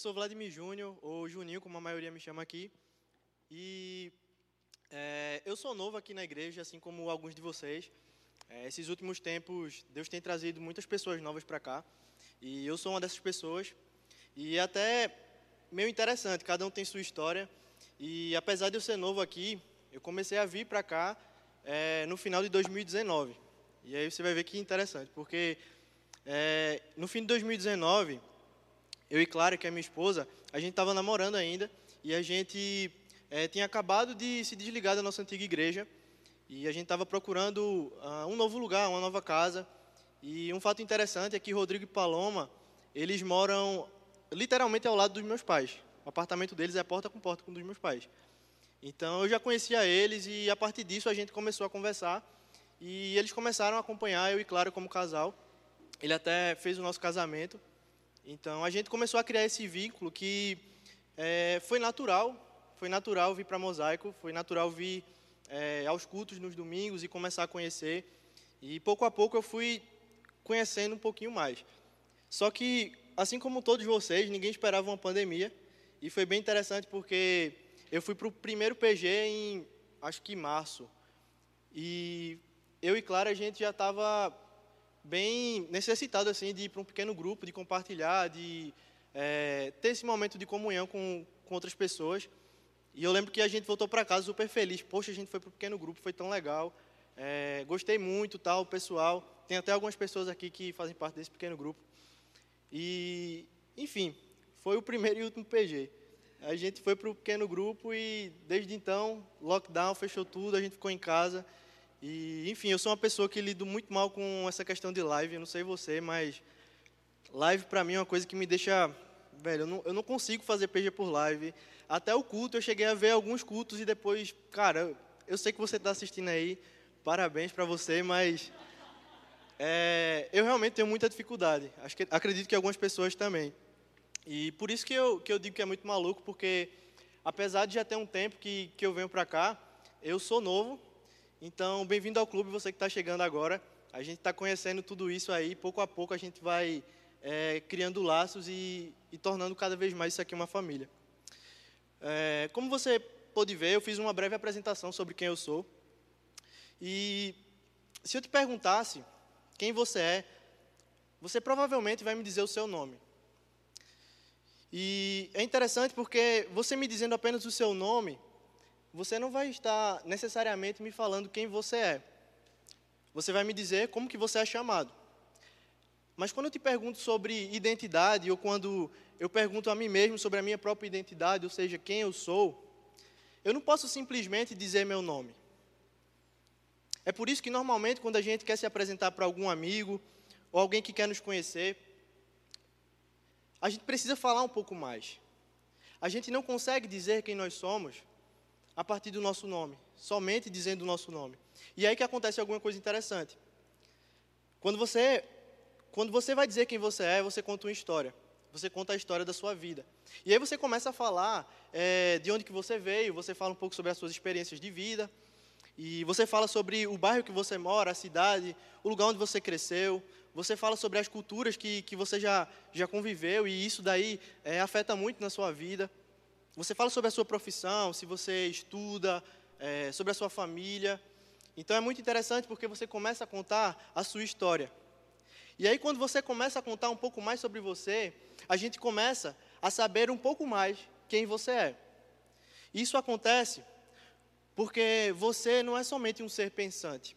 sou Vladimir Júnior, ou Juninho, como a maioria me chama aqui. E é, eu sou novo aqui na igreja, assim como alguns de vocês. É, esses últimos tempos, Deus tem trazido muitas pessoas novas para cá. E eu sou uma dessas pessoas. E é até meio interessante, cada um tem sua história. E apesar de eu ser novo aqui, eu comecei a vir para cá é, no final de 2019. E aí você vai ver que interessante, porque é, no fim de 2019, eu e Clara, que é minha esposa, a gente estava namorando ainda e a gente é, tinha acabado de se desligar da nossa antiga igreja e a gente estava procurando uh, um novo lugar, uma nova casa. E um fato interessante é que Rodrigo e Paloma, eles moram literalmente ao lado dos meus pais. O apartamento deles é porta com porta com o dos meus pais. Então eu já conhecia eles e a partir disso a gente começou a conversar e eles começaram a acompanhar eu e Clara como casal. Ele até fez o nosso casamento. Então a gente começou a criar esse vínculo que é, foi natural, foi natural vir para Mosaico, foi natural vir é, aos cultos nos domingos e começar a conhecer. E pouco a pouco eu fui conhecendo um pouquinho mais. Só que, assim como todos vocês, ninguém esperava uma pandemia. E foi bem interessante porque eu fui para o primeiro PG em, acho que março. E eu e Clara, a gente já estava bem necessitado assim de ir para um pequeno grupo, de compartilhar, de é, ter esse momento de comunhão com, com outras pessoas. E eu lembro que a gente voltou para casa super feliz. Poxa, a gente foi para um pequeno grupo, foi tão legal. É, gostei muito, tal, pessoal. Tem até algumas pessoas aqui que fazem parte desse pequeno grupo. E, enfim, foi o primeiro e último PG. A gente foi para o pequeno grupo e desde então, lockdown, fechou tudo, a gente ficou em casa. E, enfim, eu sou uma pessoa que lido muito mal com essa questão de live, eu não sei você, mas live para mim é uma coisa que me deixa. Velho, eu não, eu não consigo fazer PG por live. Até o culto, eu cheguei a ver alguns cultos e depois, cara, eu sei que você está assistindo aí, parabéns para você, mas é, eu realmente tenho muita dificuldade. Acho que, acredito que algumas pessoas também. E por isso que eu, que eu digo que é muito maluco, porque apesar de já ter um tempo que, que eu venho para cá, eu sou novo. Então, bem-vindo ao clube, você que está chegando agora. A gente está conhecendo tudo isso aí, pouco a pouco a gente vai é, criando laços e, e, tornando cada vez mais isso aqui uma família. É, como você pôde ver, eu fiz uma breve apresentação sobre quem eu sou. E se eu te perguntasse quem você é, você provavelmente vai me dizer o seu nome. E é interessante porque você me dizendo apenas o seu nome, você não vai estar necessariamente me falando quem você é. Você vai me dizer como que você é chamado. Mas quando eu te pergunto sobre identidade, ou quando eu pergunto a mim mesmo sobre a minha própria identidade, ou seja, quem eu sou, eu não posso simplesmente dizer meu nome. É por isso que normalmente quando a gente quer se apresentar para algum amigo, ou alguém que quer nos conhecer, a gente precisa falar um pouco mais. A gente não consegue dizer quem nós somos a partir do nosso nome, somente dizendo o nosso nome. E aí que acontece alguma coisa interessante. Quando você, quando você vai dizer quem você é, você conta uma história. Você conta a história da sua vida. E aí você começa a falar é, de onde que você veio, você fala um pouco sobre as suas experiências de vida, e você fala sobre o bairro que você mora, a cidade, o lugar onde você cresceu, você fala sobre as culturas que, que você já, já conviveu e isso daí é, afeta muito na sua vida. Você fala sobre a sua profissão, se você estuda, é, sobre a sua família. Então é muito interessante porque você começa a contar a sua história. E aí, quando você começa a contar um pouco mais sobre você, a gente começa a saber um pouco mais quem você é. Isso acontece porque você não é somente um ser pensante.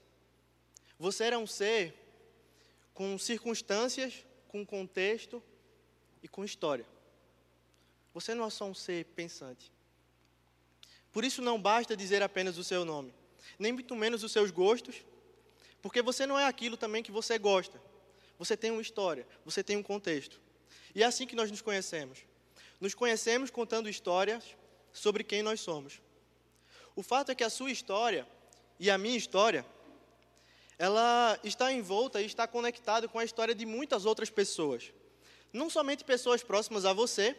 Você é um ser com circunstâncias, com contexto e com história. Você não é só um ser pensante. Por isso não basta dizer apenas o seu nome, nem muito menos os seus gostos, porque você não é aquilo também que você gosta. Você tem uma história, você tem um contexto. E é assim que nós nos conhecemos. Nos conhecemos contando histórias sobre quem nós somos. O fato é que a sua história e a minha história ela está envolta e está conectada com a história de muitas outras pessoas. Não somente pessoas próximas a você,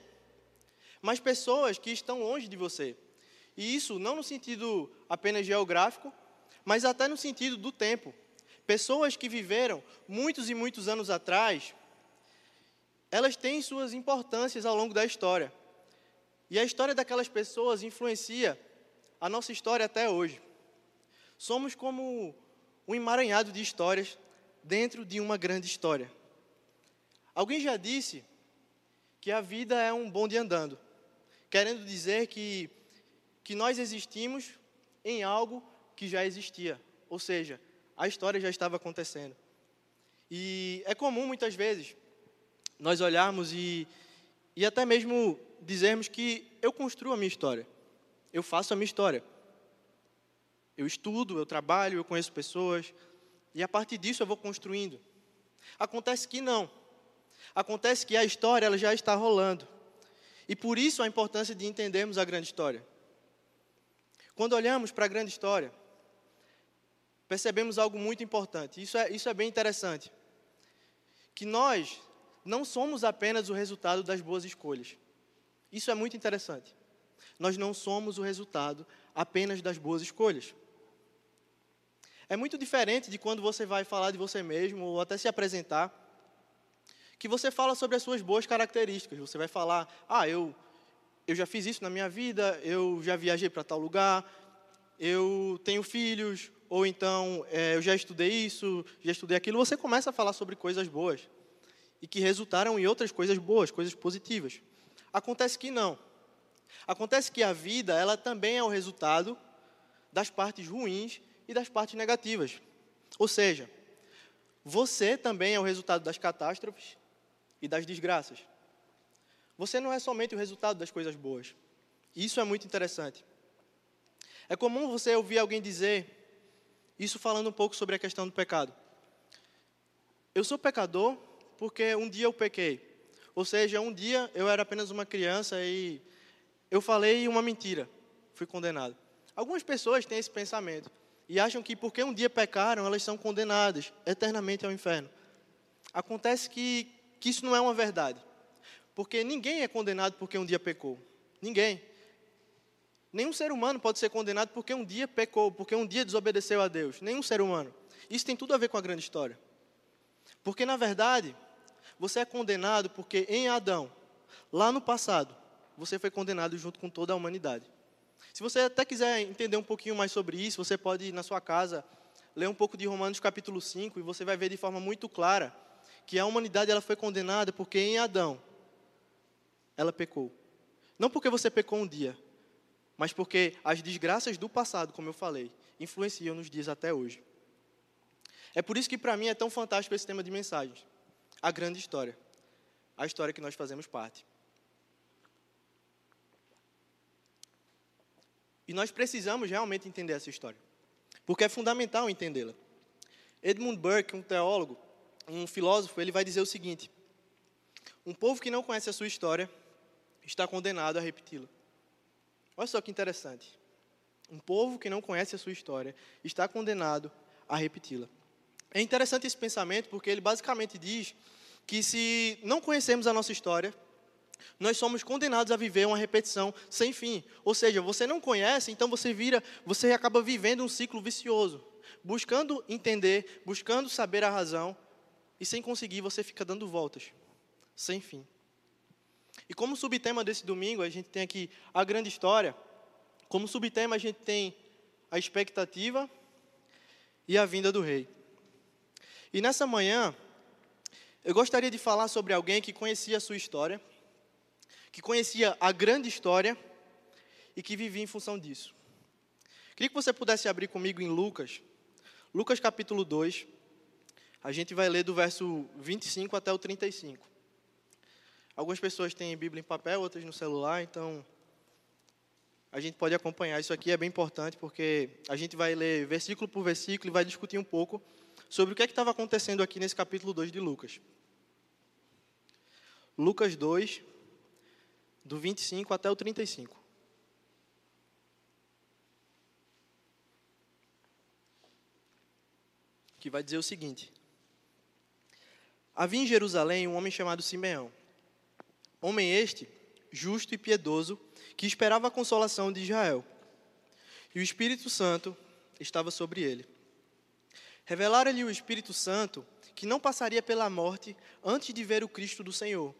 mas pessoas que estão longe de você. E isso não no sentido apenas geográfico, mas até no sentido do tempo. Pessoas que viveram muitos e muitos anos atrás, elas têm suas importâncias ao longo da história. E a história daquelas pessoas influencia a nossa história até hoje. Somos como um emaranhado de histórias dentro de uma grande história. Alguém já disse que a vida é um bonde andando, querendo dizer que, que nós existimos em algo que já existia, ou seja, a história já estava acontecendo. E é comum muitas vezes nós olharmos e, e até mesmo dizermos que eu construo a minha história, eu faço a minha história. Eu estudo, eu trabalho, eu conheço pessoas, e a partir disso eu vou construindo. Acontece que não. Acontece que a história ela já está rolando. E por isso a importância de entendermos a grande história. Quando olhamos para a grande história, percebemos algo muito importante. Isso é, isso é bem interessante. Que nós não somos apenas o resultado das boas escolhas. Isso é muito interessante. Nós não somos o resultado apenas das boas escolhas. É muito diferente de quando você vai falar de você mesmo ou até se apresentar, que você fala sobre as suas boas características. Você vai falar: "Ah, eu eu já fiz isso na minha vida, eu já viajei para tal lugar, eu tenho filhos, ou então é, eu já estudei isso, já estudei aquilo". Você começa a falar sobre coisas boas e que resultaram em outras coisas boas, coisas positivas. Acontece que não. Acontece que a vida, ela também é o resultado das partes ruins e das partes negativas. Ou seja, você também é o resultado das catástrofes e das desgraças. Você não é somente o resultado das coisas boas. Isso é muito interessante. É comum você ouvir alguém dizer, isso falando um pouco sobre a questão do pecado. Eu sou pecador porque um dia eu pequei. Ou seja, um dia eu era apenas uma criança e eu falei uma mentira, fui condenado. Algumas pessoas têm esse pensamento e acham que porque um dia pecaram, elas são condenadas eternamente ao inferno. Acontece que, que isso não é uma verdade. Porque ninguém é condenado porque um dia pecou. Ninguém. Nenhum ser humano pode ser condenado porque um dia pecou, porque um dia desobedeceu a Deus. Nenhum ser humano. Isso tem tudo a ver com a grande história. Porque, na verdade, você é condenado porque em Adão, lá no passado, você foi condenado junto com toda a humanidade. Se você até quiser entender um pouquinho mais sobre isso, você pode ir na sua casa ler um pouco de Romanos capítulo 5 e você vai ver de forma muito clara que a humanidade ela foi condenada porque em Adão ela pecou. Não porque você pecou um dia, mas porque as desgraças do passado, como eu falei, influenciam nos dias até hoje. É por isso que para mim é tão fantástico esse tema de mensagens. A grande história. A história que nós fazemos parte. E nós precisamos realmente entender essa história, porque é fundamental entendê-la. Edmund Burke, um teólogo, um filósofo, ele vai dizer o seguinte: um povo que não conhece a sua história está condenado a repeti-la. Olha só que interessante. Um povo que não conhece a sua história está condenado a repeti-la. É interessante esse pensamento porque ele basicamente diz que se não conhecemos a nossa história, nós somos condenados a viver uma repetição sem fim. Ou seja, você não conhece, então você vira, você acaba vivendo um ciclo vicioso, buscando entender, buscando saber a razão, e sem conseguir você fica dando voltas, sem fim. E como subtema desse domingo, a gente tem aqui a grande história. Como subtema, a gente tem a expectativa e a vinda do rei. E nessa manhã, eu gostaria de falar sobre alguém que conhecia a sua história que conhecia a grande história e que vivia em função disso. Queria que você pudesse abrir comigo em Lucas, Lucas capítulo 2. A gente vai ler do verso 25 até o 35. Algumas pessoas têm Bíblia em papel, outras no celular, então a gente pode acompanhar. Isso aqui é bem importante porque a gente vai ler versículo por versículo e vai discutir um pouco sobre o que é estava acontecendo aqui nesse capítulo 2 de Lucas. Lucas 2, do 25 até o 35. Que vai dizer o seguinte: Havia em Jerusalém um homem chamado Simeão. Homem este, justo e piedoso, que esperava a consolação de Israel. E o Espírito Santo estava sobre ele. Revelaram-lhe o Espírito Santo que não passaria pela morte antes de ver o Cristo do Senhor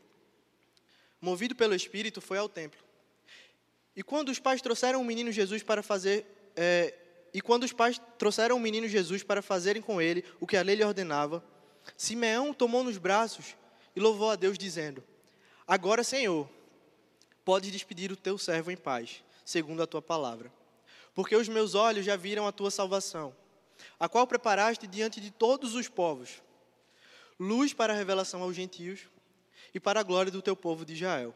movido pelo Espírito, foi ao templo. E quando os pais trouxeram o menino Jesus para fazer é, e quando os pais trouxeram o menino Jesus para fazerem com ele o que a lei lhe ordenava, Simeão tomou nos braços e louvou a Deus dizendo: Agora, Senhor, podes despedir o teu servo em paz, segundo a tua palavra, porque os meus olhos já viram a tua salvação, a qual preparaste diante de todos os povos, luz para a revelação aos gentios e para a glória do teu povo de Israel.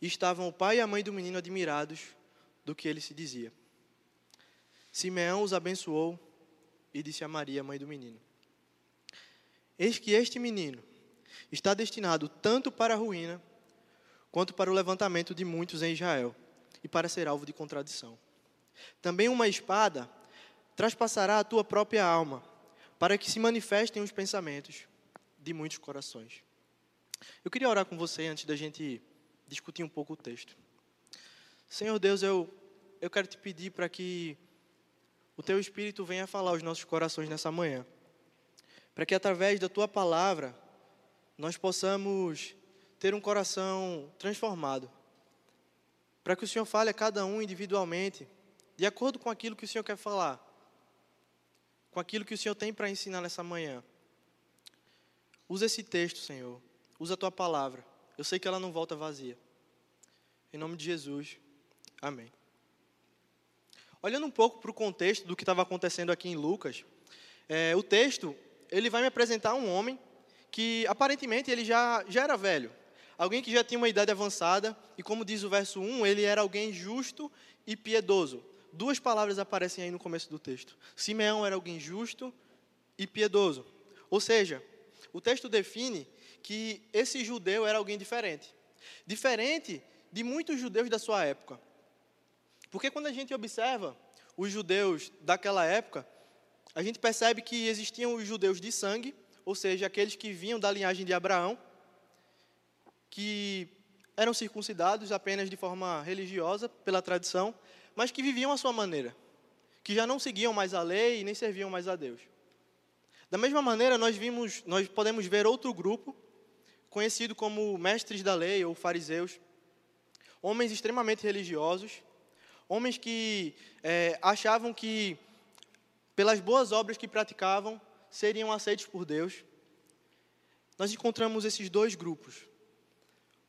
E estavam o pai e a mãe do menino admirados do que ele se dizia. Simeão os abençoou e disse a Maria, mãe do menino: Eis que este menino está destinado tanto para a ruína quanto para o levantamento de muitos em Israel e para ser alvo de contradição. Também uma espada traspassará a tua própria alma, para que se manifestem os pensamentos de muitos corações. Eu queria orar com você antes da gente discutir um pouco o texto. Senhor Deus, eu, eu quero te pedir para que o teu Espírito venha falar aos nossos corações nessa manhã. Para que através da tua palavra nós possamos ter um coração transformado. Para que o Senhor fale a cada um individualmente, de acordo com aquilo que o Senhor quer falar, com aquilo que o Senhor tem para ensinar nessa manhã. Usa esse texto, Senhor. Usa a tua palavra. Eu sei que ela não volta vazia. Em nome de Jesus. Amém. Olhando um pouco para o contexto do que estava acontecendo aqui em Lucas, é, o texto ele vai me apresentar um homem que aparentemente ele já, já era velho, alguém que já tinha uma idade avançada, e como diz o verso 1, ele era alguém justo e piedoso. Duas palavras aparecem aí no começo do texto. Simeão era alguém justo e piedoso. Ou seja, o texto define que esse judeu era alguém diferente. Diferente de muitos judeus da sua época. Porque quando a gente observa os judeus daquela época, a gente percebe que existiam os judeus de sangue, ou seja, aqueles que vinham da linhagem de Abraão, que eram circuncidados apenas de forma religiosa, pela tradição, mas que viviam à sua maneira, que já não seguiam mais a lei e nem serviam mais a Deus. Da mesma maneira, nós vimos, nós podemos ver outro grupo, conhecido como mestres da lei ou fariseus, homens extremamente religiosos, homens que é, achavam que, pelas boas obras que praticavam, seriam aceitos por Deus. Nós encontramos esses dois grupos: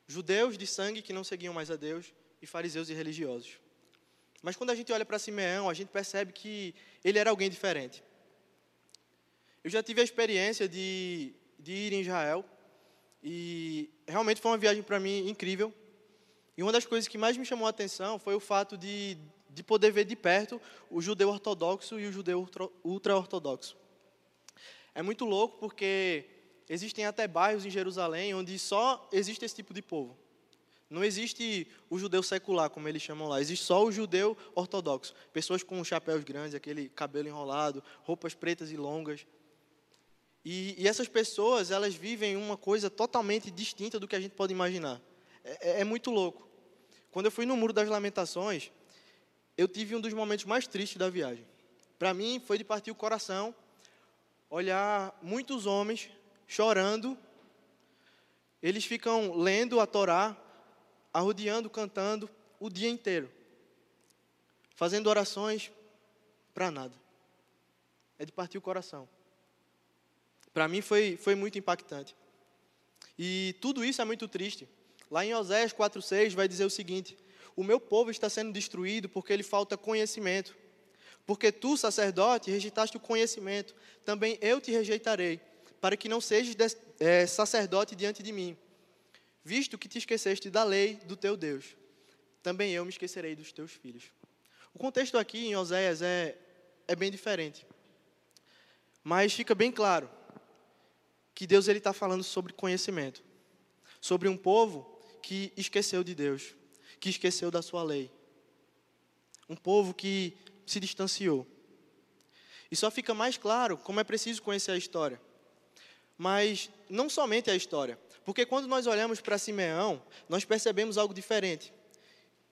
judeus de sangue que não seguiam mais a Deus e fariseus e religiosos. Mas quando a gente olha para Simeão, a gente percebe que ele era alguém diferente. Eu já tive a experiência de, de ir em Israel e realmente foi uma viagem para mim incrível. E uma das coisas que mais me chamou a atenção foi o fato de, de poder ver de perto o judeu ortodoxo e o judeu ultra-ortodoxo. É muito louco porque existem até bairros em Jerusalém onde só existe esse tipo de povo. Não existe o judeu secular, como eles chamam lá, existe só o judeu ortodoxo. Pessoas com chapéus grandes, aquele cabelo enrolado, roupas pretas e longas. E, e essas pessoas, elas vivem uma coisa totalmente distinta do que a gente pode imaginar. É, é, é muito louco. Quando eu fui no Muro das Lamentações, eu tive um dos momentos mais tristes da viagem. Para mim, foi de partir o coração olhar muitos homens chorando. Eles ficam lendo a Torá, arrodeando, cantando o dia inteiro, fazendo orações para nada. É de partir o coração. Para mim foi, foi muito impactante. E tudo isso é muito triste. Lá em Oséias 4,6 vai dizer o seguinte: O meu povo está sendo destruído porque lhe falta conhecimento. Porque tu, sacerdote, rejeitaste o conhecimento, também eu te rejeitarei, para que não sejas é, sacerdote diante de mim, visto que te esqueceste da lei do teu Deus. Também eu me esquecerei dos teus filhos. O contexto aqui em Oséias é, é bem diferente. Mas fica bem claro que Deus está falando sobre conhecimento, sobre um povo que esqueceu de Deus, que esqueceu da sua lei. Um povo que se distanciou. E só fica mais claro como é preciso conhecer a história. Mas não somente a história, porque quando nós olhamos para Simeão, nós percebemos algo diferente.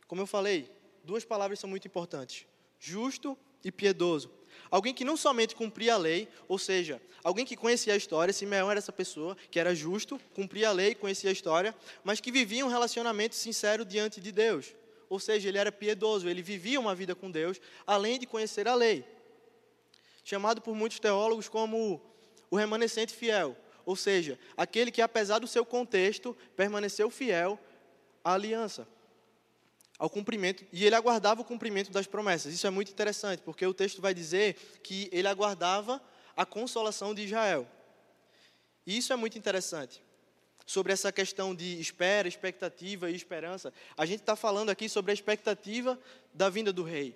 Como eu falei, duas palavras são muito importantes: justo e piedoso. Alguém que não somente cumpria a lei, ou seja, alguém que conhecia a história, Simeão era essa pessoa que era justo, cumpria a lei, conhecia a história, mas que vivia um relacionamento sincero diante de Deus. Ou seja, ele era piedoso, ele vivia uma vida com Deus, além de conhecer a lei. Chamado por muitos teólogos como o remanescente fiel, ou seja, aquele que, apesar do seu contexto, permaneceu fiel à aliança, ao cumprimento, e ele aguardava o cumprimento das promessas. Isso é muito interessante, porque o texto vai dizer que ele aguardava a consolação de Israel. E isso é muito interessante. Sobre essa questão de espera, expectativa e esperança, a gente está falando aqui sobre a expectativa da vinda do rei.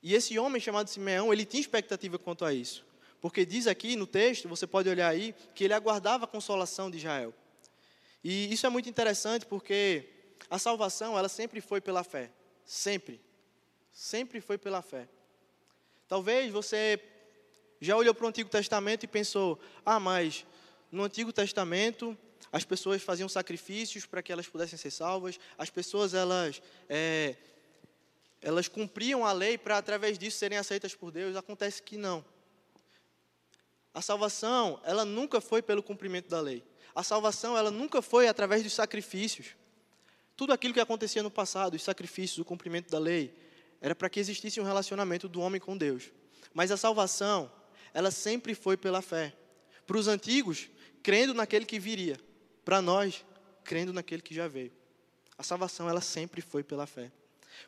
E esse homem chamado Simeão, ele tinha expectativa quanto a isso. Porque diz aqui no texto, você pode olhar aí, que ele aguardava a consolação de Israel. E isso é muito interessante porque a salvação, ela sempre foi pela fé. Sempre. Sempre foi pela fé. Talvez você já olhou para o Antigo Testamento e pensou: ah, mas no Antigo Testamento as pessoas faziam sacrifícios para que elas pudessem ser salvas, as pessoas elas, é, elas cumpriam a lei para através disso serem aceitas por Deus. Acontece que não. A salvação, ela nunca foi pelo cumprimento da lei. A salvação, ela nunca foi através dos sacrifícios. Tudo aquilo que acontecia no passado, os sacrifícios, o cumprimento da lei, era para que existisse um relacionamento do homem com Deus. Mas a salvação, ela sempre foi pela fé. Para os antigos, crendo naquele que viria. Para nós, crendo naquele que já veio. A salvação, ela sempre foi pela fé.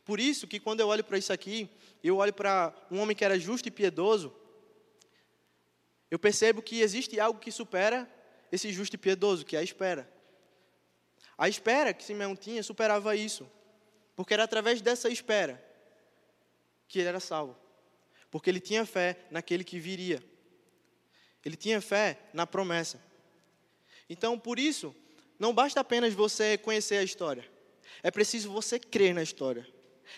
Por isso que quando eu olho para isso aqui, eu olho para um homem que era justo e piedoso, eu percebo que existe algo que supera esse justo e piedoso, que é a espera. A espera que Simeão tinha superava isso, porque era através dessa espera que ele era salvo. Porque ele tinha fé naquele que viria. Ele tinha fé na promessa. Então, por isso, não basta apenas você conhecer a história. É preciso você crer na história.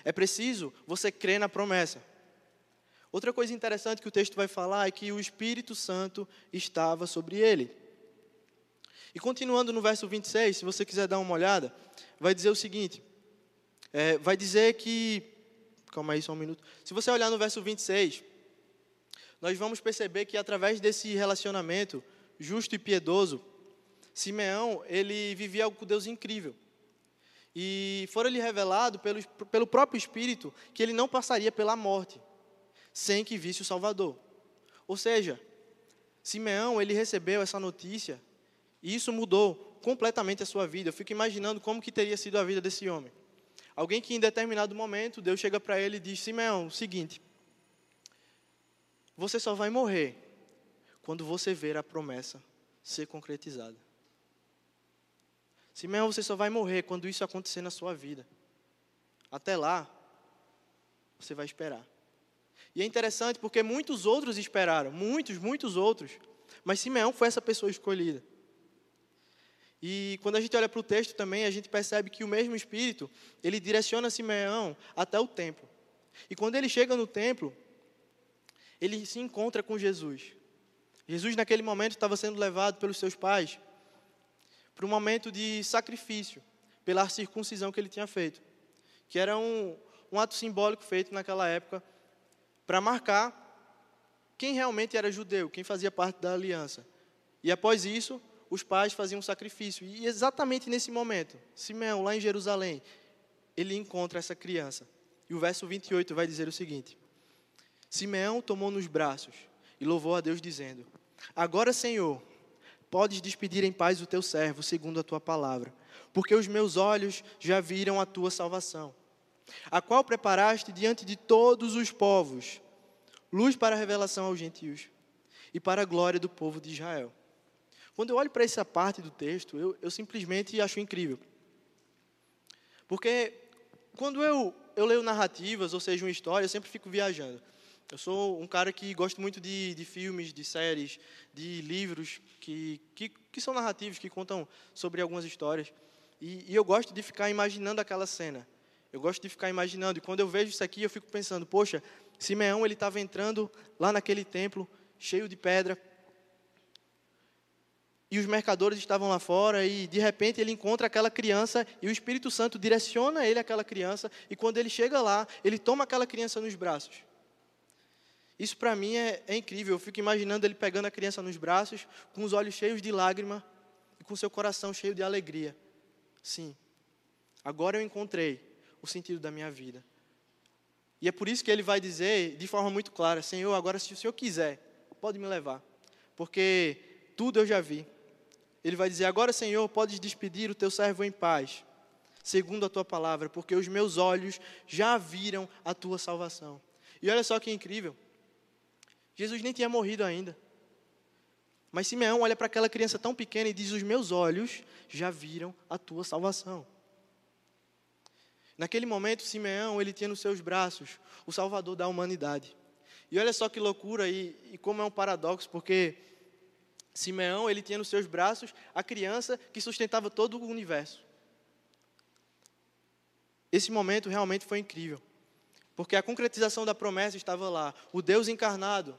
É preciso você crer na promessa. Outra coisa interessante que o texto vai falar é que o Espírito Santo estava sobre ele. E continuando no verso 26, se você quiser dar uma olhada, vai dizer o seguinte: é, vai dizer que. Calma aí só um minuto. Se você olhar no verso 26, nós vamos perceber que através desse relacionamento justo e piedoso, Simeão, ele vivia algo com Deus incrível. E fora-lhe revelado pelo, pelo próprio Espírito que ele não passaria pela morte sem que visse o Salvador. Ou seja, Simeão, ele recebeu essa notícia e isso mudou completamente a sua vida. Eu fico imaginando como que teria sido a vida desse homem. Alguém que em determinado momento Deus chega para ele e diz: Simeão, o seguinte, você só vai morrer quando você ver a promessa ser concretizada. Simeão, você só vai morrer quando isso acontecer na sua vida. Até lá, você vai esperar. E é interessante porque muitos outros esperaram, muitos, muitos outros. Mas Simeão foi essa pessoa escolhida. E quando a gente olha para o texto também, a gente percebe que o mesmo Espírito, ele direciona Simeão até o templo. E quando ele chega no templo, ele se encontra com Jesus. Jesus, naquele momento, estava sendo levado pelos seus pais para um momento de sacrifício, pela circuncisão que ele tinha feito, que era um, um ato simbólico feito naquela época para marcar quem realmente era judeu, quem fazia parte da aliança. E após isso, os pais faziam um sacrifício. E exatamente nesse momento, Simeão, lá em Jerusalém, ele encontra essa criança. E o verso 28 vai dizer o seguinte: Simeão tomou nos braços e louvou a Deus, dizendo: Agora, Senhor, podes despedir em paz o teu servo, segundo a tua palavra, porque os meus olhos já viram a tua salvação a qual preparaste diante de todos os povos, luz para a revelação aos gentios e para a glória do povo de Israel. Quando eu olho para essa parte do texto, eu, eu simplesmente acho incrível. Porque quando eu, eu leio narrativas, ou seja, uma história, eu sempre fico viajando. Eu sou um cara que gosto muito de, de filmes, de séries, de livros que, que, que, são narrativos, que contam sobre algumas histórias. E, e eu gosto de ficar imaginando aquela cena. Eu gosto de ficar imaginando. E quando eu vejo isso aqui, eu fico pensando, poxa, Simeão ele estava entrando lá naquele templo cheio de pedra. E os mercadores estavam lá fora e de repente ele encontra aquela criança e o Espírito Santo direciona ele àquela criança e quando ele chega lá, ele toma aquela criança nos braços. Isso para mim é, é, incrível. Eu fico imaginando ele pegando a criança nos braços, com os olhos cheios de lágrima e com seu coração cheio de alegria. Sim, agora eu encontrei o sentido da minha vida. E é por isso que ele vai dizer de forma muito clara: Senhor, agora se o Senhor quiser, pode me levar, porque tudo eu já vi. Ele vai dizer: Agora, Senhor, podes despedir o teu servo em paz, segundo a tua palavra, porque os meus olhos já viram a tua salvação. E olha só que incrível. Jesus nem tinha morrido ainda. Mas Simeão olha para aquela criança tão pequena e diz: Os meus olhos já viram a tua salvação. Naquele momento, Simeão, ele tinha nos seus braços o Salvador da humanidade. E olha só que loucura e, e como é um paradoxo, porque Simeão, ele tinha nos seus braços a criança que sustentava todo o universo. Esse momento realmente foi incrível, porque a concretização da promessa estava lá. O Deus encarnado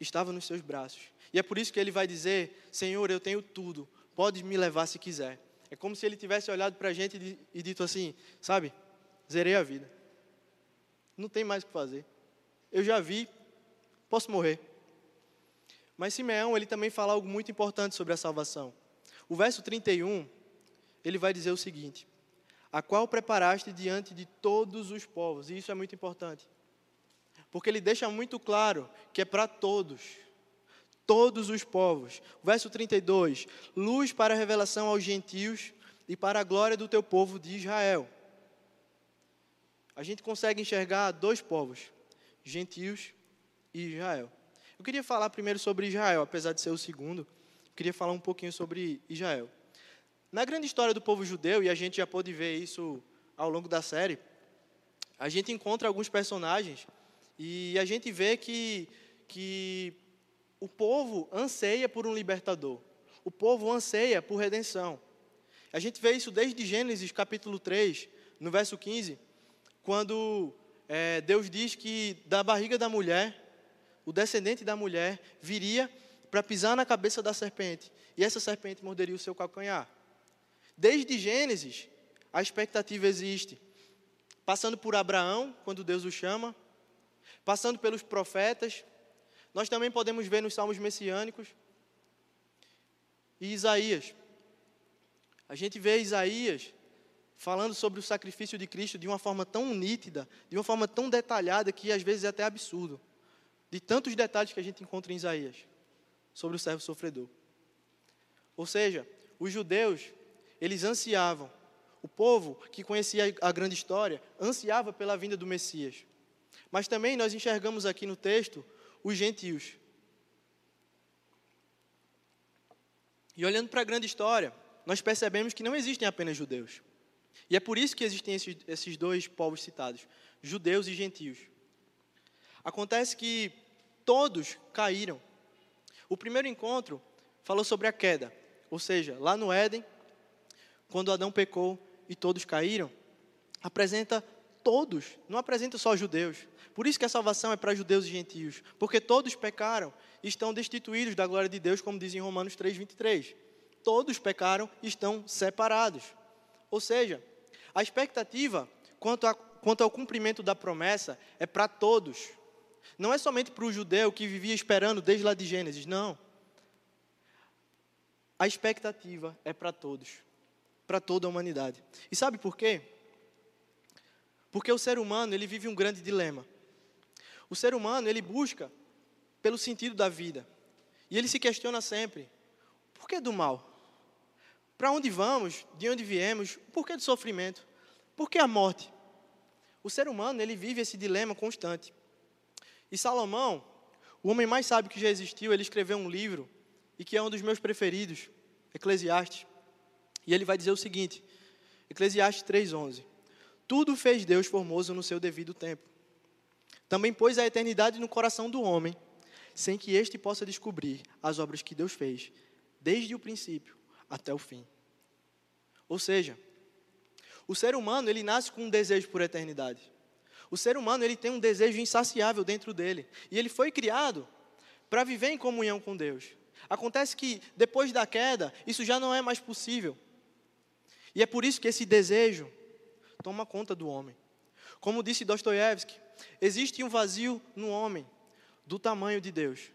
estava nos seus braços. E é por isso que ele vai dizer: Senhor, eu tenho tudo, pode me levar se quiser. É como se ele tivesse olhado para a gente e dito assim: Sabe, zerei a vida. Não tem mais o que fazer. Eu já vi, posso morrer. Mas Simeão, ele também fala algo muito importante sobre a salvação. O verso 31, ele vai dizer o seguinte: A qual preparaste diante de todos os povos. E isso é muito importante. Porque ele deixa muito claro que é para todos. Todos os povos. O verso 32: Luz para a revelação aos gentios e para a glória do teu povo de Israel. A gente consegue enxergar dois povos, gentios e Israel. Eu queria falar primeiro sobre Israel, apesar de ser o segundo. Eu queria falar um pouquinho sobre Israel. Na grande história do povo judeu, e a gente já pôde ver isso ao longo da série, a gente encontra alguns personagens e a gente vê que, que o povo anseia por um libertador. O povo anseia por redenção. A gente vê isso desde Gênesis capítulo 3, no verso 15, quando é, Deus diz que da barriga da mulher o descendente da mulher viria para pisar na cabeça da serpente, e essa serpente morderia o seu calcanhar. Desde Gênesis, a expectativa existe. Passando por Abraão, quando Deus o chama, passando pelos profetas, nós também podemos ver nos salmos messiânicos. E Isaías. A gente vê Isaías falando sobre o sacrifício de Cristo de uma forma tão nítida, de uma forma tão detalhada que às vezes é até absurdo de tantos detalhes que a gente encontra em Isaías sobre o servo sofredor. Ou seja, os judeus, eles ansiavam, o povo que conhecia a grande história, ansiava pela vinda do Messias. Mas também nós enxergamos aqui no texto os gentios. E olhando para a grande história, nós percebemos que não existem apenas judeus. E é por isso que existem esses, esses dois povos citados, judeus e gentios. Acontece que todos caíram. O primeiro encontro falou sobre a queda, ou seja, lá no Éden, quando Adão pecou e todos caíram, apresenta todos, não apresenta só judeus. Por isso que a salvação é para judeus e gentios, porque todos pecaram e estão destituídos da glória de Deus, como diz em Romanos 3:23. Todos pecaram e estão separados. Ou seja, a expectativa quanto, a, quanto ao cumprimento da promessa é para todos. Não é somente para o judeu que vivia esperando desde lá de Gênesis, não. A expectativa é para todos, para toda a humanidade. E sabe por quê? Porque o ser humano, ele vive um grande dilema. O ser humano, ele busca pelo sentido da vida. E ele se questiona sempre: por que do mal? Para onde vamos? De onde viemos? Por que do sofrimento? Por que a morte? O ser humano, ele vive esse dilema constante. E Salomão, o homem mais sábio que já existiu, ele escreveu um livro, e que é um dos meus preferidos, Eclesiastes. E ele vai dizer o seguinte, Eclesiastes 3,11: Tudo fez Deus formoso no seu devido tempo. Também pôs a eternidade no coração do homem, sem que este possa descobrir as obras que Deus fez, desde o princípio até o fim. Ou seja, o ser humano ele nasce com um desejo por eternidade. O ser humano ele tem um desejo insaciável dentro dele. E ele foi criado para viver em comunhão com Deus. Acontece que depois da queda, isso já não é mais possível. E é por isso que esse desejo toma conta do homem. Como disse Dostoiévski, existe um vazio no homem, do tamanho de Deus.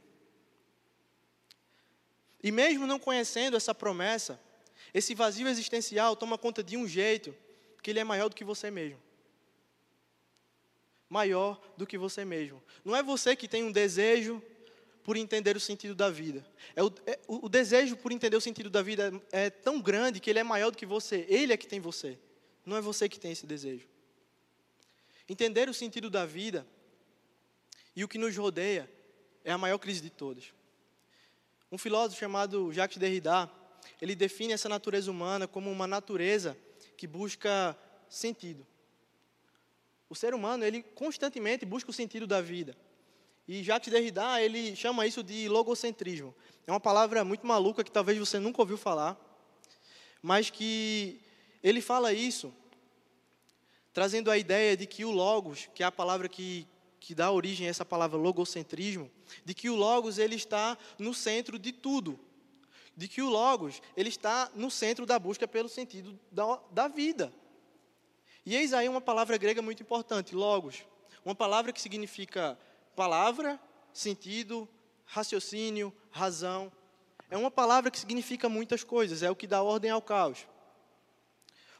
E mesmo não conhecendo essa promessa, esse vazio existencial toma conta de um jeito que ele é maior do que você mesmo. Maior do que você mesmo. Não é você que tem um desejo por entender o sentido da vida. É o, é, o, desejo por entender o sentido da vida é, é tão grande que ele é maior do que você. Ele é que tem você. Não é você que tem esse desejo. Entender o sentido da vida e o que nos rodeia é a maior crise de todas. Um filósofo chamado Jacques Derrida, ele define essa natureza humana como uma natureza que busca sentido. O ser humano, ele constantemente busca o sentido da vida. E Jacques Derrida, ele chama isso de logocentrismo. É uma palavra muito maluca que talvez você nunca ouviu falar, mas que ele fala isso trazendo a ideia de que o logos, que é a palavra que, que dá origem a essa palavra logocentrismo, de que o logos ele está no centro de tudo, de que o logos ele está no centro da busca pelo sentido da, da vida. E eis aí uma palavra grega muito importante, logos, uma palavra que significa palavra, sentido, raciocínio, razão. É uma palavra que significa muitas coisas, é o que dá ordem ao caos.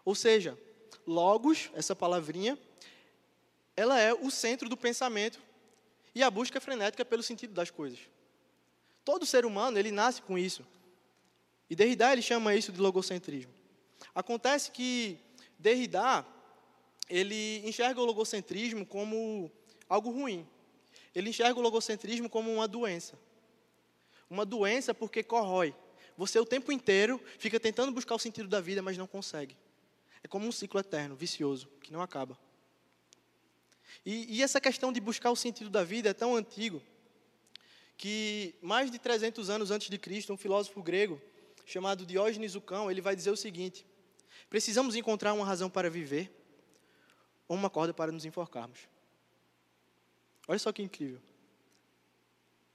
Ou seja, logos, essa palavrinha, ela é o centro do pensamento e a busca frenética pelo sentido das coisas. Todo ser humano, ele nasce com isso. E Derrida, ele chama isso de logocentrismo. Acontece que Derrida, ele enxerga o logocentrismo como algo ruim. Ele enxerga o logocentrismo como uma doença. Uma doença porque corrói. Você o tempo inteiro fica tentando buscar o sentido da vida, mas não consegue. É como um ciclo eterno, vicioso, que não acaba. E, e, essa questão de buscar o sentido da vida é tão antigo que mais de 300 anos antes de Cristo, um filósofo grego chamado Diógenes o Cão, ele vai dizer o seguinte: precisamos encontrar uma razão para viver ou uma corda para nos enforcarmos. Olha só que incrível.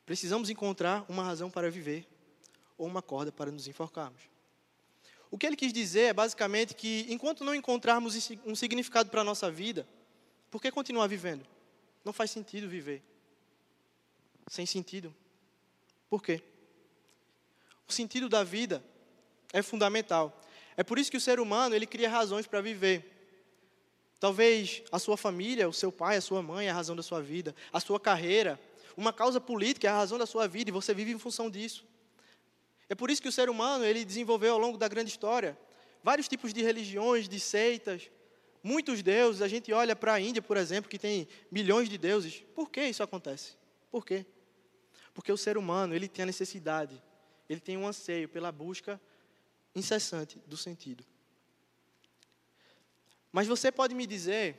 Precisamos encontrar uma razão para viver ou uma corda para nos enforcarmos. O que ele quis dizer é basicamente que enquanto não encontrarmos um significado para a nossa vida, por que continuar vivendo? Não faz sentido viver. Sem sentido. Por quê? O sentido da vida é fundamental. É por isso que o ser humano, ele cria razões para viver. Talvez a sua família, o seu pai, a sua mãe é a razão da sua vida, a sua carreira, uma causa política é a razão da sua vida e você vive em função disso. É por isso que o ser humano, ele desenvolveu ao longo da grande história vários tipos de religiões, de seitas, muitos deuses. A gente olha para a Índia, por exemplo, que tem milhões de deuses. Por que isso acontece? Por quê? Porque o ser humano, ele tem a necessidade, ele tem um anseio pela busca incessante do sentido. Mas você pode me dizer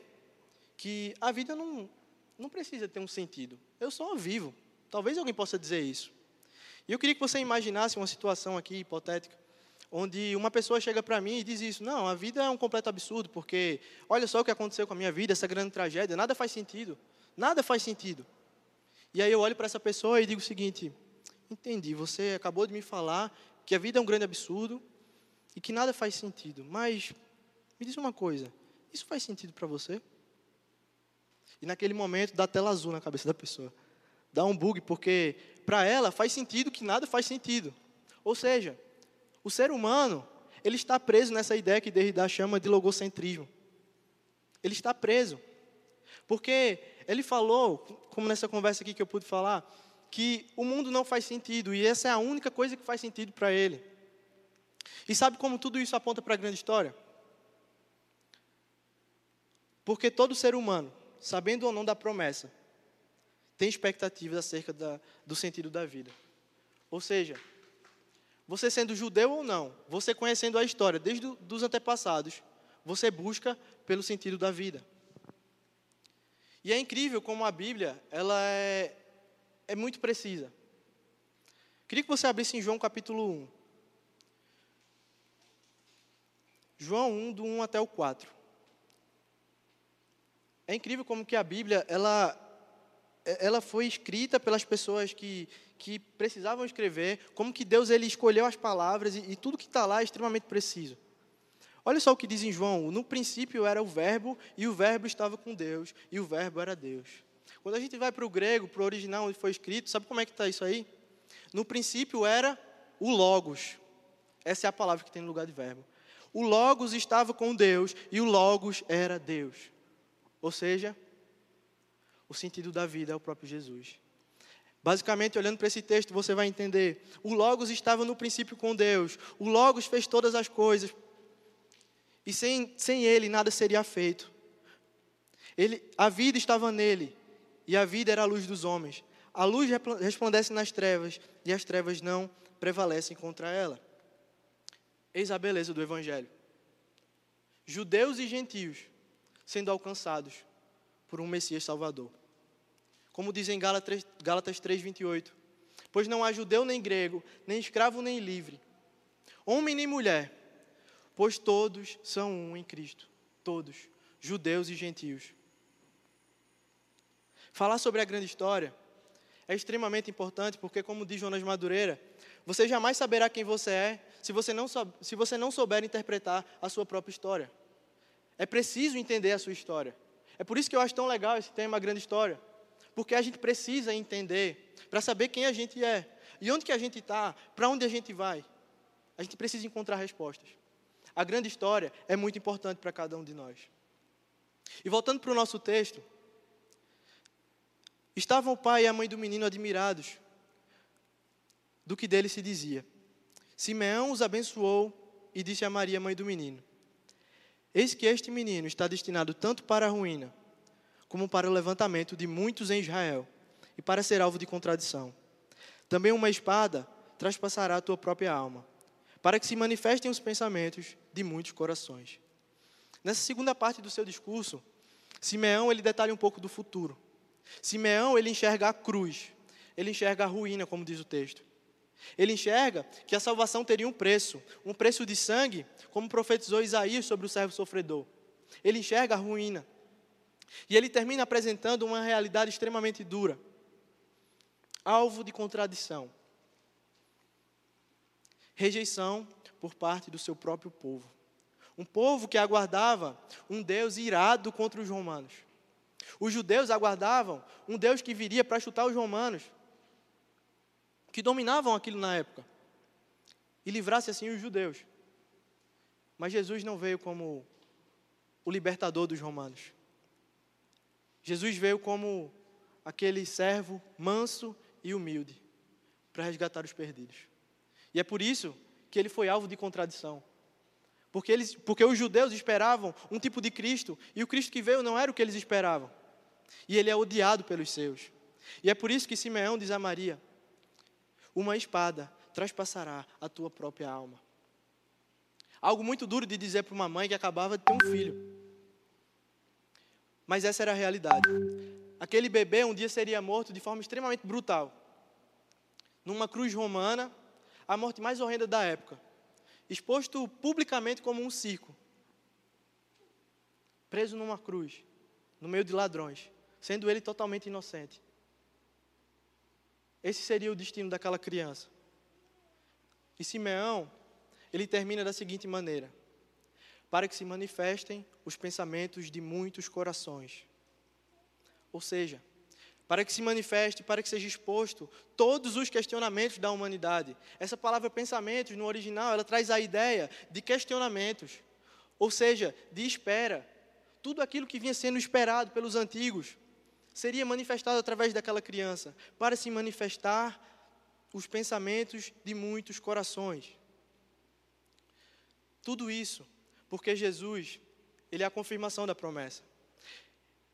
que a vida não, não precisa ter um sentido. Eu só vivo. Talvez alguém possa dizer isso. E eu queria que você imaginasse uma situação aqui hipotética, onde uma pessoa chega para mim e diz isso: não, a vida é um completo absurdo, porque olha só o que aconteceu com a minha vida, essa grande tragédia, nada faz sentido, nada faz sentido. E aí eu olho para essa pessoa e digo o seguinte: entendi, você acabou de me falar que a vida é um grande absurdo e que nada faz sentido, mas me diz uma coisa: isso faz sentido para você? E naquele momento dá tela azul na cabeça da pessoa dá um bug, porque para ela faz sentido que nada faz sentido. Ou seja, o ser humano, ele está preso nessa ideia que Derrida chama de logocentrismo. Ele está preso. Porque ele falou, como nessa conversa aqui que eu pude falar, que o mundo não faz sentido e essa é a única coisa que faz sentido para ele. E sabe como tudo isso aponta para a grande história? Porque todo ser humano, sabendo ou não da promessa, tem expectativas acerca da, do sentido da vida. Ou seja, você sendo judeu ou não, você conhecendo a história desde os antepassados, você busca pelo sentido da vida. E é incrível como a Bíblia, ela é, é muito precisa. Queria que você abrisse em João capítulo 1. João 1, do 1 até o 4. É incrível como que a Bíblia, ela é, ela foi escrita pelas pessoas que, que precisavam escrever, como que Deus ele escolheu as palavras e, e tudo que está lá é extremamente preciso. Olha só o que diz em João: no princípio era o Verbo, e o Verbo estava com Deus, e o Verbo era Deus. Quando a gente vai para o grego, para o original onde foi escrito, sabe como é que está isso aí? No princípio era o Logos. Essa é a palavra que tem no lugar de verbo. O Logos estava com Deus e o Logos era Deus. Ou seja, o sentido da vida é o próprio Jesus. Basicamente, olhando para esse texto, você vai entender: o Logos estava no princípio com Deus, o Logos fez todas as coisas, e sem, sem ele nada seria feito. Ele, a vida estava nele, e a vida era a luz dos homens. A luz resplandece nas trevas, e as trevas não prevalecem contra ela. Eis a beleza do Evangelho. Judeus e gentios sendo alcançados por um Messias Salvador como diz em Gálatas, Gálatas 3:28. Pois não há judeu nem grego, nem escravo nem livre, homem nem mulher, pois todos são um em Cristo, todos, judeus e gentios. Falar sobre a grande história é extremamente importante, porque, como diz Jonas Madureira, você jamais saberá quem você é se você não, se você não souber interpretar a sua própria história. É preciso entender a sua história. É por isso que eu acho tão legal esse tema, a grande história. Porque a gente precisa entender para saber quem a gente é e onde que a gente está, para onde a gente vai. A gente precisa encontrar respostas. A grande história é muito importante para cada um de nós. E voltando para o nosso texto, estavam o pai e a mãe do menino admirados do que dele se dizia. Simeão os abençoou e disse a Maria, mãe do menino: Eis que este menino está destinado tanto para a ruína como para o levantamento de muitos em Israel, e para ser alvo de contradição. Também uma espada traspassará a tua própria alma, para que se manifestem os pensamentos de muitos corações. Nessa segunda parte do seu discurso, Simeão ele detalha um pouco do futuro. Simeão ele enxerga a cruz, ele enxerga a ruína, como diz o texto. Ele enxerga que a salvação teria um preço, um preço de sangue, como profetizou Isaías sobre o servo sofredor. Ele enxerga a ruína, e ele termina apresentando uma realidade extremamente dura, alvo de contradição, rejeição por parte do seu próprio povo. Um povo que aguardava um Deus irado contra os romanos. Os judeus aguardavam um Deus que viria para chutar os romanos, que dominavam aquilo na época, e livrasse assim os judeus. Mas Jesus não veio como o libertador dos romanos. Jesus veio como aquele servo manso e humilde para resgatar os perdidos. E é por isso que ele foi alvo de contradição. Porque, eles, porque os judeus esperavam um tipo de Cristo e o Cristo que veio não era o que eles esperavam. E ele é odiado pelos seus. E é por isso que Simeão diz a Maria: Uma espada traspassará a tua própria alma. Algo muito duro de dizer para uma mãe que acabava de ter um filho. Mas essa era a realidade. Aquele bebê um dia seria morto de forma extremamente brutal. Numa cruz romana, a morte mais horrenda da época. Exposto publicamente como um circo. Preso numa cruz, no meio de ladrões, sendo ele totalmente inocente. Esse seria o destino daquela criança. E Simeão, ele termina da seguinte maneira: para que se manifestem os pensamentos de muitos corações. Ou seja, para que se manifeste, para que seja exposto todos os questionamentos da humanidade. Essa palavra pensamentos, no original, ela traz a ideia de questionamentos, ou seja, de espera. Tudo aquilo que vinha sendo esperado pelos antigos seria manifestado através daquela criança, para se manifestar os pensamentos de muitos corações. Tudo isso porque Jesus, ele é a confirmação da promessa.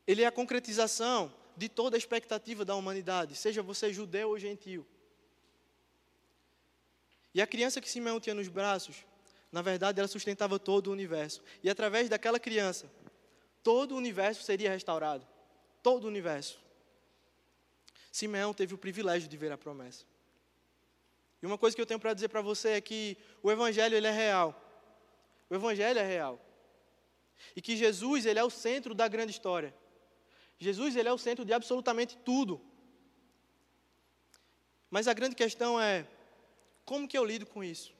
Ele é a concretização de toda a expectativa da humanidade, seja você judeu ou gentil. E a criança que Simeão tinha nos braços, na verdade, ela sustentava todo o universo. E através daquela criança, todo o universo seria restaurado. Todo o universo. Simeão teve o privilégio de ver a promessa. E uma coisa que eu tenho para dizer para você é que o evangelho ele é real. O evangelho é real. E que Jesus, ele é o centro da grande história. Jesus, ele é o centro de absolutamente tudo. Mas a grande questão é como que eu lido com isso?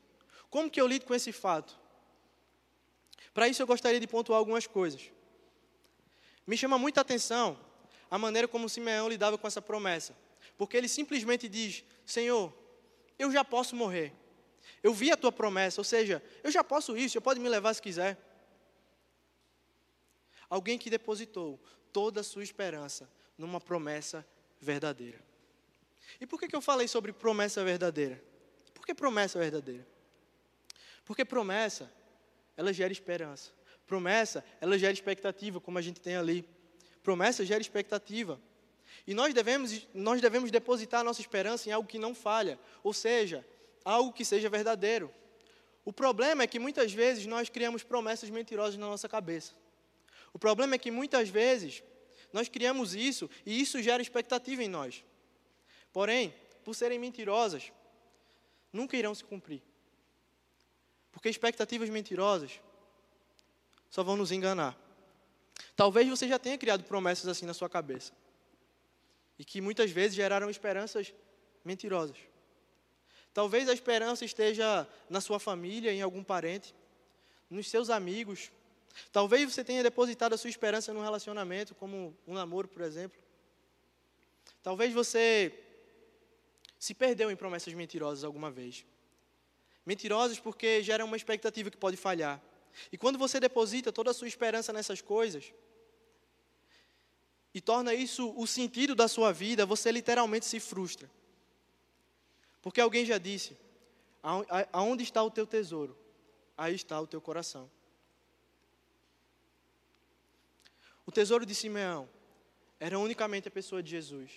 Como que eu lido com esse fato? Para isso eu gostaria de pontuar algumas coisas. Me chama muita atenção a maneira como Simeão lidava com essa promessa. Porque ele simplesmente diz: Senhor, eu já posso morrer. Eu vi a tua promessa, ou seja, eu já posso isso, você pode me levar se quiser. Alguém que depositou toda a sua esperança numa promessa verdadeira. E por que, que eu falei sobre promessa verdadeira? Por que promessa verdadeira? Porque promessa, ela gera esperança. Promessa, ela gera expectativa, como a gente tem ali. Promessa gera expectativa. E nós devemos, nós devemos depositar nossa esperança em algo que não falha, ou seja, algo que seja verdadeiro. O problema é que muitas vezes nós criamos promessas mentirosas na nossa cabeça. O problema é que muitas vezes nós criamos isso e isso gera expectativa em nós. Porém, por serem mentirosas, nunca irão se cumprir. Porque expectativas mentirosas só vão nos enganar. Talvez você já tenha criado promessas assim na sua cabeça. E que muitas vezes geraram esperanças mentirosas. Talvez a esperança esteja na sua família, em algum parente, nos seus amigos. Talvez você tenha depositado a sua esperança num relacionamento, como um namoro, por exemplo. Talvez você se perdeu em promessas mentirosas alguma vez. Mentirosas porque geram uma expectativa que pode falhar. E quando você deposita toda a sua esperança nessas coisas, e torna isso o sentido da sua vida, você literalmente se frustra. Porque alguém já disse: aonde está o teu tesouro? Aí está o teu coração. O tesouro de Simeão era unicamente a pessoa de Jesus.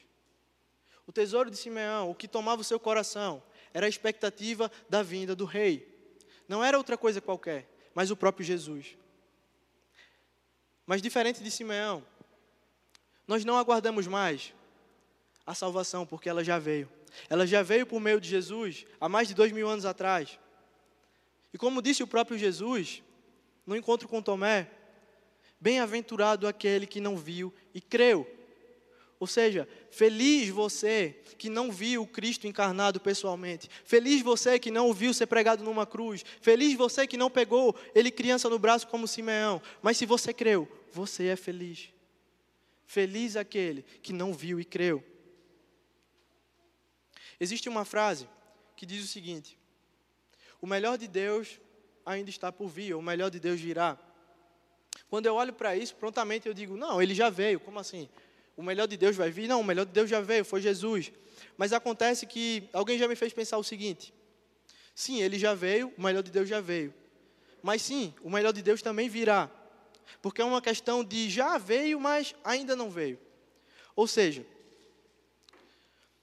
O tesouro de Simeão, o que tomava o seu coração, era a expectativa da vinda do rei. Não era outra coisa qualquer, mas o próprio Jesus. Mas diferente de Simeão, nós não aguardamos mais a salvação, porque ela já veio. Ela já veio por meio de Jesus há mais de dois mil anos atrás. E como disse o próprio Jesus, no encontro com Tomé, bem-aventurado aquele que não viu e creu. Ou seja, feliz você que não viu o Cristo encarnado pessoalmente. Feliz você que não o viu ser pregado numa cruz. Feliz você que não pegou ele criança no braço como Simeão. Mas se você creu, você é feliz. Feliz aquele que não viu e creu. Existe uma frase que diz o seguinte: O melhor de Deus ainda está por vir, ou o melhor de Deus virá. Quando eu olho para isso, prontamente eu digo: Não, ele já veio, como assim? O melhor de Deus vai vir? Não, o melhor de Deus já veio, foi Jesus. Mas acontece que alguém já me fez pensar o seguinte: Sim, ele já veio, o melhor de Deus já veio. Mas sim, o melhor de Deus também virá. Porque é uma questão de já veio, mas ainda não veio. Ou seja,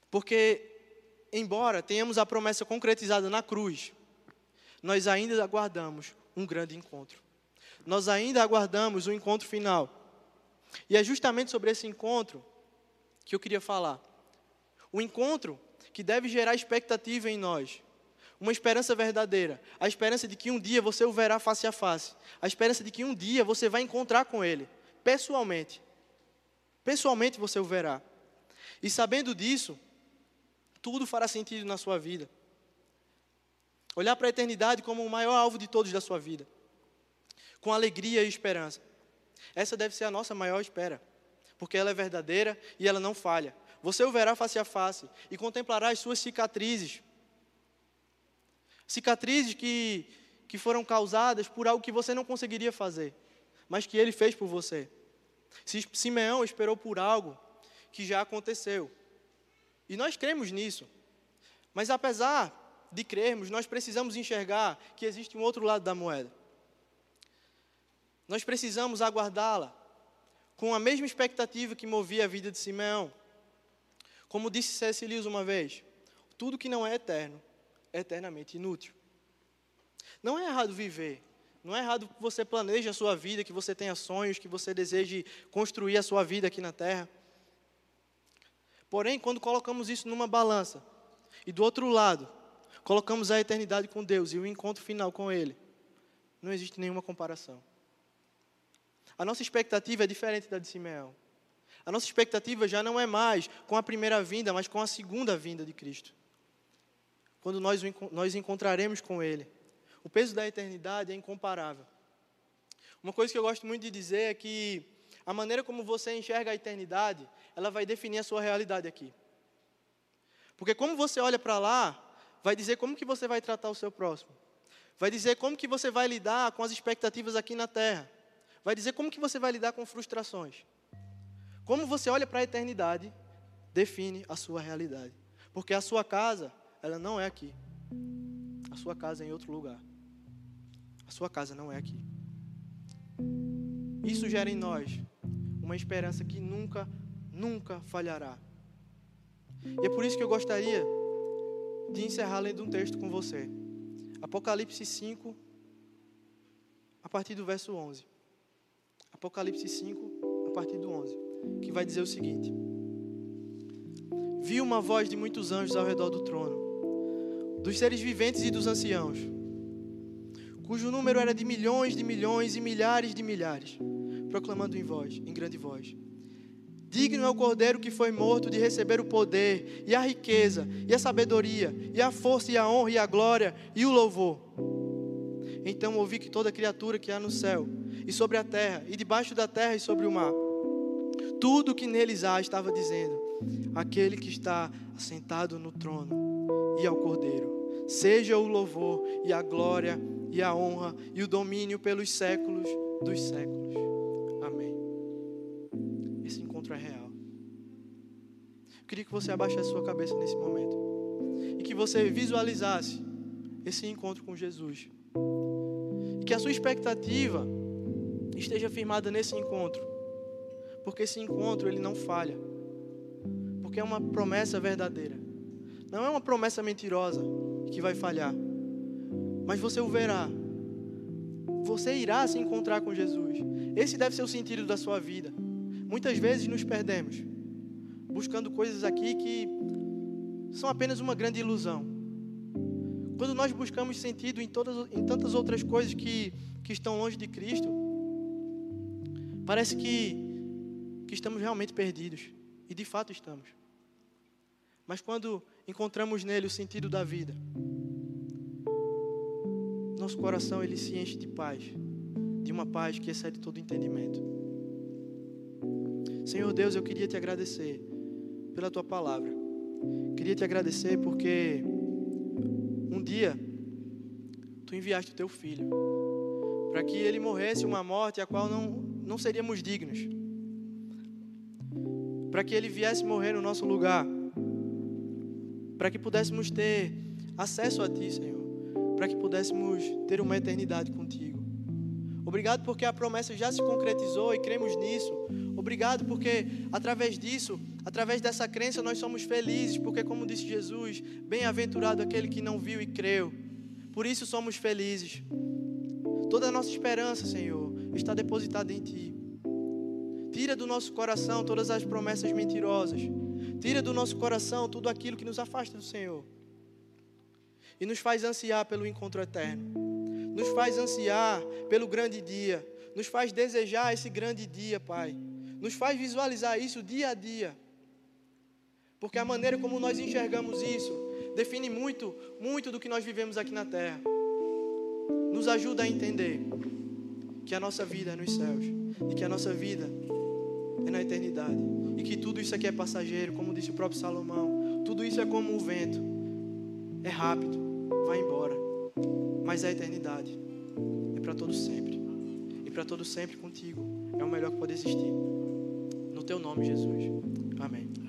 porque embora tenhamos a promessa concretizada na cruz, nós ainda aguardamos um grande encontro. Nós ainda aguardamos o encontro final. E é justamente sobre esse encontro que eu queria falar. O encontro que deve gerar expectativa em nós. Uma esperança verdadeira. A esperança de que um dia você o verá face a face. A esperança de que um dia você vai encontrar com ele, pessoalmente. Pessoalmente você o verá. E sabendo disso, tudo fará sentido na sua vida. Olhar para a eternidade como o maior alvo de todos da sua vida, com alegria e esperança. Essa deve ser a nossa maior espera, porque ela é verdadeira e ela não falha. Você o verá face a face e contemplará as suas cicatrizes. Cicatrizes que, que foram causadas por algo que você não conseguiria fazer, mas que ele fez por você. Simeão esperou por algo que já aconteceu. E nós cremos nisso. Mas apesar de crermos, nós precisamos enxergar que existe um outro lado da moeda. Nós precisamos aguardá-la com a mesma expectativa que movia a vida de Simeão. Como disse C.S. Uma vez, tudo que não é eterno é eternamente inútil. Não é errado viver, não é errado que você planeje a sua vida, que você tenha sonhos, que você deseje construir a sua vida aqui na terra. Porém, quando colocamos isso numa balança, e do outro lado, colocamos a eternidade com Deus e o encontro final com Ele, não existe nenhuma comparação. A nossa expectativa é diferente da de Simeão. A nossa expectativa já não é mais com a primeira vinda, mas com a segunda vinda de Cristo. Quando nós, nós encontraremos com Ele. O peso da eternidade é incomparável. Uma coisa que eu gosto muito de dizer é que A maneira como você enxerga a eternidade, ela vai definir a sua realidade aqui. Porque como você olha para lá, vai dizer como que você vai tratar o seu próximo. Vai dizer como que você vai lidar com as expectativas aqui na terra. Vai dizer como que você vai lidar com frustrações. Como você olha para a eternidade, define a sua realidade. Porque a sua casa, ela não é aqui. A sua casa é em outro lugar. A sua casa não é aqui. Isso gera em nós uma esperança que nunca, nunca falhará. E é por isso que eu gostaria de encerrar lendo um texto com você. Apocalipse 5, a partir do verso 11. Apocalipse 5, a partir do 11, que vai dizer o seguinte: Vi uma voz de muitos anjos ao redor do trono, dos seres viventes e dos anciãos, cujo número era de milhões de milhões e milhares de milhares, proclamando em voz, em grande voz: Digno é o cordeiro que foi morto de receber o poder, e a riqueza, e a sabedoria, e a força, e a honra, e a glória, e o louvor. Então ouvi que toda criatura que há no céu, e sobre a terra, e debaixo da terra e sobre o mar, tudo que neles há estava dizendo: Aquele que está assentado no trono e ao cordeiro, seja o louvor, e a glória, e a honra, e o domínio pelos séculos dos séculos. É real. Eu queria que você abaixasse sua cabeça nesse momento e que você visualizasse esse encontro com Jesus. E que a sua expectativa esteja firmada nesse encontro. Porque esse encontro ele não falha. Porque é uma promessa verdadeira. Não é uma promessa mentirosa que vai falhar. Mas você o verá. Você irá se encontrar com Jesus. Esse deve ser o sentido da sua vida. Muitas vezes nos perdemos, buscando coisas aqui que são apenas uma grande ilusão. Quando nós buscamos sentido em, todas, em tantas outras coisas que, que estão longe de Cristo, parece que, que estamos realmente perdidos. E de fato estamos. Mas quando encontramos nele o sentido da vida, nosso coração ele se enche de paz, de uma paz que excede todo entendimento. Senhor Deus, eu queria te agradecer pela tua palavra. Queria te agradecer porque um dia tu enviaste o teu filho para que ele morresse uma morte a qual não, não seríamos dignos. Para que ele viesse morrer no nosso lugar. Para que pudéssemos ter acesso a ti, Senhor. Para que pudéssemos ter uma eternidade contigo. Obrigado porque a promessa já se concretizou e cremos nisso. Obrigado porque através disso, através dessa crença, nós somos felizes, porque, como disse Jesus, bem-aventurado aquele que não viu e creu. Por isso somos felizes. Toda a nossa esperança, Senhor, está depositada em Ti. Tira do nosso coração todas as promessas mentirosas. Tira do nosso coração tudo aquilo que nos afasta do Senhor. E nos faz ansiar pelo encontro eterno. Nos faz ansiar pelo grande dia. Nos faz desejar esse grande dia, Pai nos faz visualizar isso dia a dia. Porque a maneira como nós enxergamos isso define muito, muito do que nós vivemos aqui na terra. Nos ajuda a entender que a nossa vida é nos céus e que a nossa vida é na eternidade e que tudo isso aqui é passageiro, como disse o próprio Salomão. Tudo isso é como o vento, é rápido, vai embora, mas é a eternidade, é para todo sempre e para todo sempre contigo é o melhor que pode existir. No teu nome, Jesus. Amém.